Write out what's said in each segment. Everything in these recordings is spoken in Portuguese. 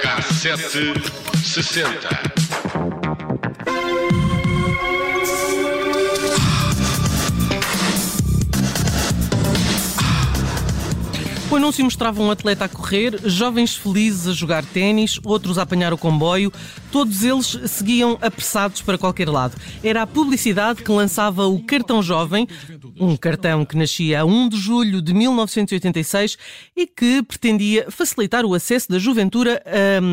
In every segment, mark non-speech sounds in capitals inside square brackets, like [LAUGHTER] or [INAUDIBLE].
Cassete sessenta. O anúncio mostrava um atleta a correr, jovens felizes a jogar ténis, outros a apanhar o comboio. Todos eles seguiam apressados para qualquer lado. Era a publicidade que lançava o Cartão Jovem, um cartão que nascia a 1 de julho de 1986 e que pretendia facilitar o acesso da juventude,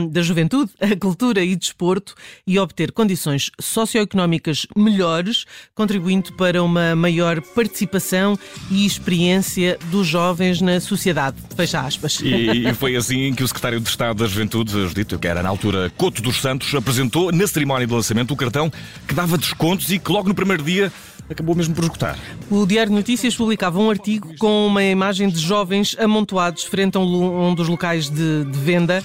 da juventude [LAUGHS] à cultura e desporto e obter condições socioeconómicas melhores, contribuindo para uma maior participação e experiência dos jovens na sociedade. Fecha aspas. E, e foi assim que o secretário de Estado da Juventude, Judito, que era na altura Couto dos Santos, apresentou na cerimónia de lançamento o cartão que dava descontos e que logo no primeiro dia acabou mesmo por esgotar. O Diário de Notícias publicava um artigo com uma imagem de jovens amontoados frente a um, dos locais de, de venda.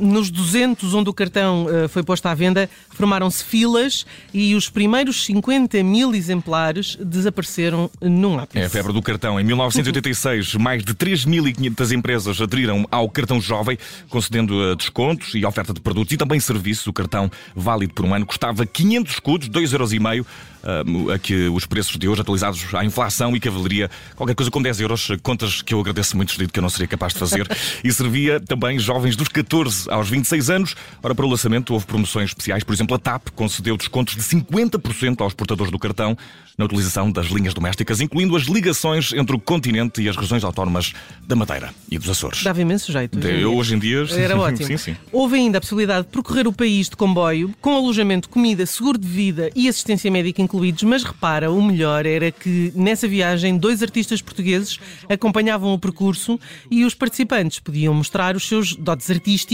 Nos 200 onde o cartão uh, foi posto à venda, formaram-se filas e os primeiros 50 mil exemplares desapareceram num ápice. É a febre do cartão. Em 1986, [LAUGHS] mais de 3.500 empresas aderiram ao cartão jovem, concedendo uh, descontos e oferta de produtos e também serviços. O cartão, válido por um ano, custava 500 escudos, 2,5€, uh, a que os preços de hoje, atualizados à inflação e cavalaria, qualquer coisa com 10 euros, contas que eu agradeço muito, que eu não seria capaz de fazer, [LAUGHS] e servia também jovens dos 14 aos 26 anos. Ora, para o lançamento houve promoções especiais, por exemplo, a TAP concedeu descontos de 50% aos portadores do cartão na utilização das linhas domésticas, incluindo as ligações entre o continente e as regiões autónomas da Madeira e dos Açores. Dava imenso jeito. De, eu, hoje em dia. Era ótimo. sim, sim. Houve ainda a possibilidade de percorrer o país de comboio, com alojamento, comida, seguro de vida e assistência médica incluídos, mas repara, o melhor era que nessa viagem dois artistas portugueses acompanhavam o percurso e os participantes podiam mostrar os seus dotes artísticos,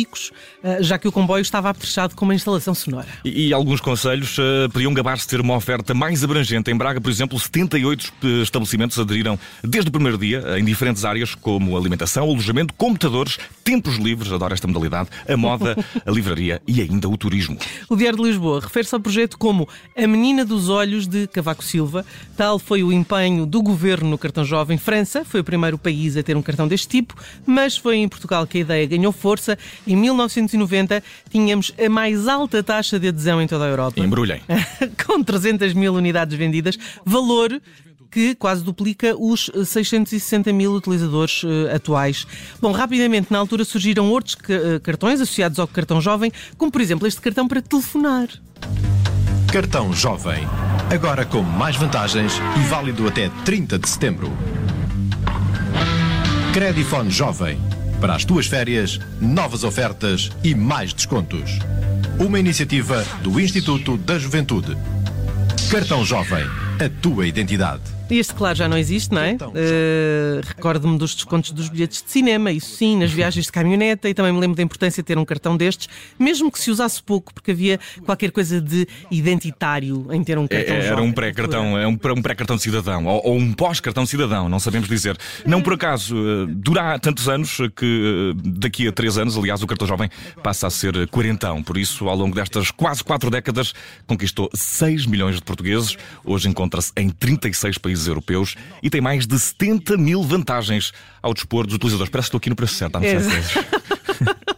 eh, já que o comboio estava apetrechado com uma instalação sonora. E, e alguns conselhos uh, podiam gabar-se ter uma oferta mais abrangente em Braga Braga, por exemplo, 78 estabelecimentos aderiram desde o primeiro dia em diferentes áreas como alimentação, alojamento, computadores, tempos livres, adoro esta modalidade, a moda, [LAUGHS] a livraria e ainda o turismo. O Diário de Lisboa refere-se ao projeto como a menina dos olhos de Cavaco Silva. Tal foi o empenho do governo no cartão jovem. França foi o primeiro país a ter um cartão deste tipo, mas foi em Portugal que a ideia ganhou força. Em 1990 tínhamos a mais alta taxa de adesão em toda a Europa. Embrulhem. [LAUGHS] Com 300 mil unidades vendidas, valor que quase duplica os 660 mil utilizadores uh, atuais. Bom, rapidamente, na altura surgiram outros uh, cartões associados ao cartão jovem, como por exemplo este cartão para telefonar. Cartão Jovem. Agora com mais vantagens e válido até 30 de setembro. Credifone Jovem. Para as tuas férias, novas ofertas e mais descontos. Uma iniciativa do Instituto da Juventude. Cartão Jovem a tua identidade. Este, claro, já não existe, não é? Uh, Recordo-me dos descontos dos bilhetes de cinema, isso sim, nas viagens de caminhoneta e também me lembro da importância de ter um cartão destes, mesmo que se usasse pouco, porque havia qualquer coisa de identitário em ter um cartão. É, era um pré-cartão, é um, um pré-cartão de cidadão, ou, ou um pós-cartão de cidadão, não sabemos dizer. Não por acaso, uh, dura tantos anos que uh, daqui a três anos, aliás, o cartão jovem passa a ser quarentão. Por isso, ao longo destas quase quatro décadas, conquistou 6 milhões de portugueses. Hoje encontra-se em 36 países países europeus e tem mais de 70 mil vantagens ao dispor dos utilizadores. Parece que estou aqui no preço certo, há [LAUGHS]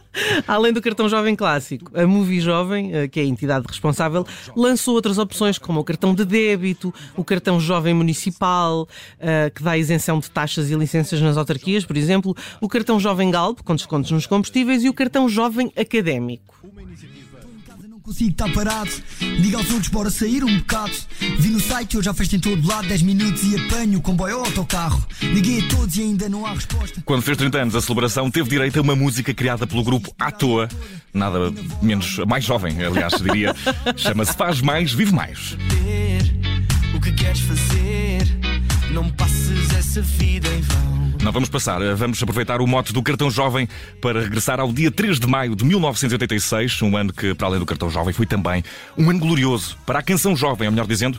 Além do cartão jovem clássico, a Movie Jovem, eh, que é a entidade responsável, lançou outras opções como o cartão de débito, o cartão jovem municipal, eh, que dá isenção de taxas e licenças nas autarquias, por exemplo, o cartão jovem Galp, com descontos nos combustíveis, e o cartão jovem académico consigo estar parado. Diga aos outros, bora sair um bocado. Vi no site, eu já fez em todo lado 10 minutos e apanho o comboio ou autocarro. Liguei a todos e ainda não há resposta. Quando fez 30 anos, a celebração teve direito a uma música criada pelo grupo À Toa. Nada menos, mais jovem, aliás, diria. [LAUGHS] Chama-se Faz Mais, Vive Mais. O que queres fazer? Não passes essa vida em vão. Não vamos passar, eh, vamos aproveitar o mote do cartão jovem para regressar ao dia 3 de maio de 1986, um ano que, para além do cartão jovem, foi também um ano glorioso para a canção jovem, ou melhor dizendo,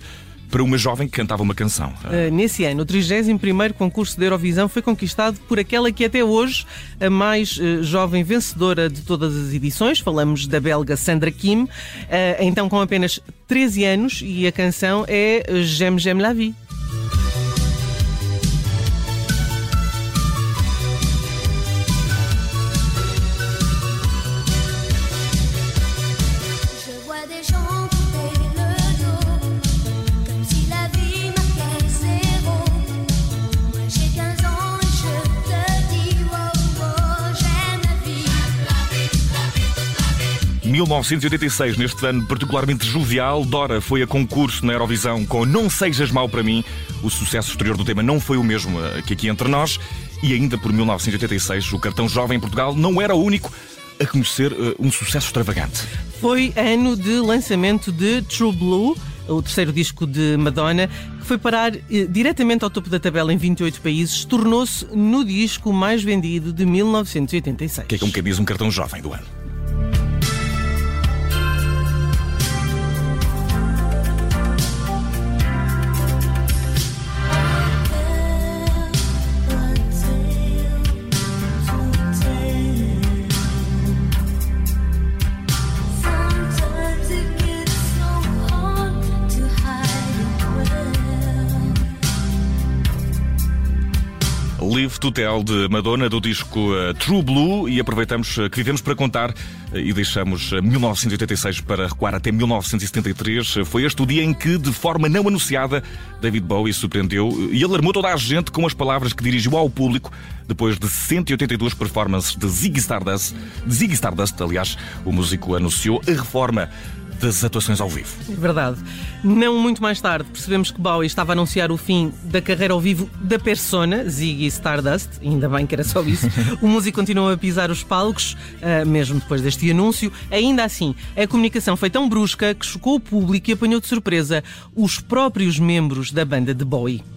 para uma jovem que cantava uma canção. Uh, nesse ano, o 31º concurso da Eurovisão foi conquistado por aquela que até hoje a mais uh, jovem vencedora de todas as edições. Falamos da belga Sandra Kim, uh, então com apenas 13 anos e a canção é J'aime J'aime la vie. 1986, neste ano particularmente jovial, Dora foi a concurso na Eurovisão com Não Sejas Mal para Mim. O sucesso exterior do tema não foi o mesmo eh, que aqui entre nós. E ainda por 1986, o cartão jovem em Portugal não era o único a conhecer uh, um sucesso extravagante. Foi ano de lançamento de True Blue, o terceiro disco de Madonna, que foi parar eh, diretamente ao topo da tabela em 28 países, tornou-se no disco mais vendido de 1986. Que é como quem diz um cartão jovem do ano. Tell de Madonna do disco uh, True Blue e aproveitamos uh, que vivemos para contar uh, e deixamos 1986 para recuar até 1973. Foi este o dia em que, de forma não anunciada, David Bowie surpreendeu e alarmou toda a gente com as palavras que dirigiu ao público depois de 182 performances de Ziggy Stardust. De Ziggy Stardust, aliás, o músico anunciou a reforma das atuações ao vivo. É verdade. Não muito mais tarde percebemos que Bowie estava a anunciar o fim da carreira ao vivo da persona, Ziggy Stardust, ainda bem que era só isso. [LAUGHS] o músico continuou a pisar os palcos, uh, mesmo depois deste anúncio. Ainda assim, a comunicação foi tão brusca que chocou o público e apanhou de surpresa os próprios membros da banda de Bowie.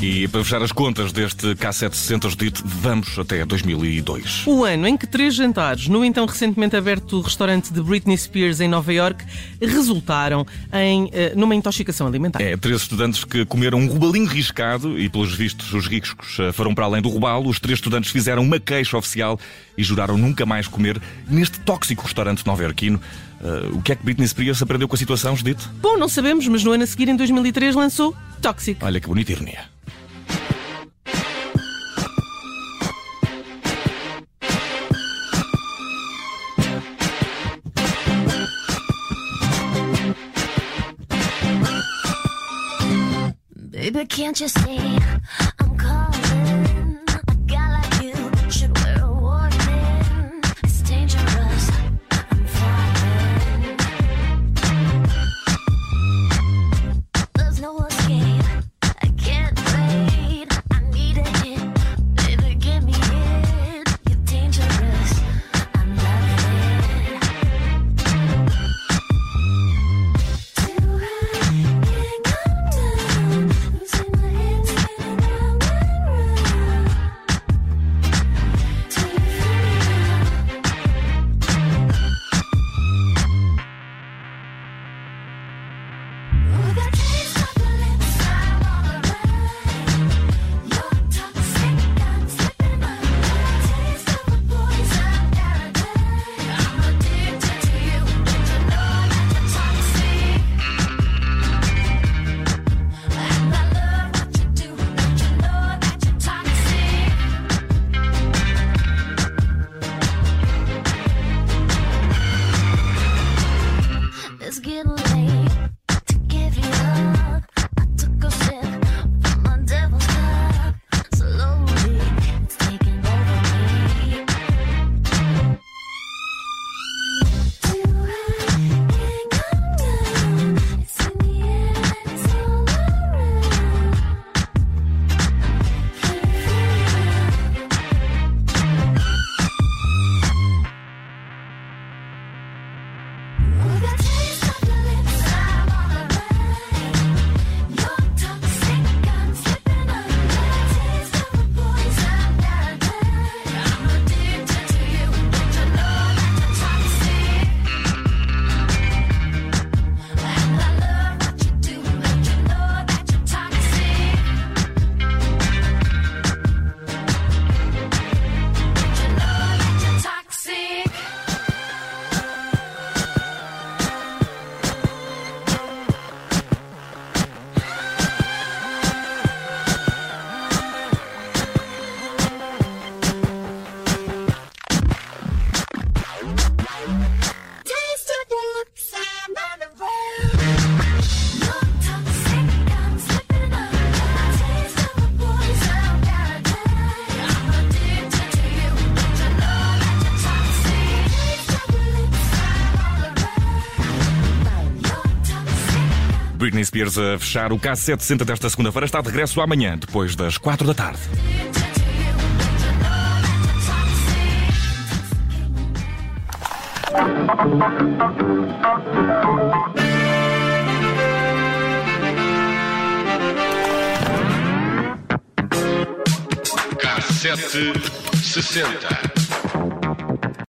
E para fechar as contas deste K760 dito, vamos até 2002. O ano em que três jantares no então recentemente aberto restaurante de Britney Spears em Nova York resultaram em eh, numa intoxicação alimentar. É, três estudantes que comeram um robalinho riscado e, pelos vistos, os ricos eh, foram para além do robalo. Os três estudantes fizeram uma queixa oficial e juraram nunca mais comer neste tóxico restaurante nova-iorquino. Uh, o que é que Britney Spears aprendeu com a situação, Judith? Bom, não sabemos, mas no ano a seguir, em 2003, lançou Toxic. Olha que bonita ironia. Baby, can't you see Britney Spears a fechar o K760 desta segunda-feira está de regresso amanhã, depois das 4 da tarde. K760.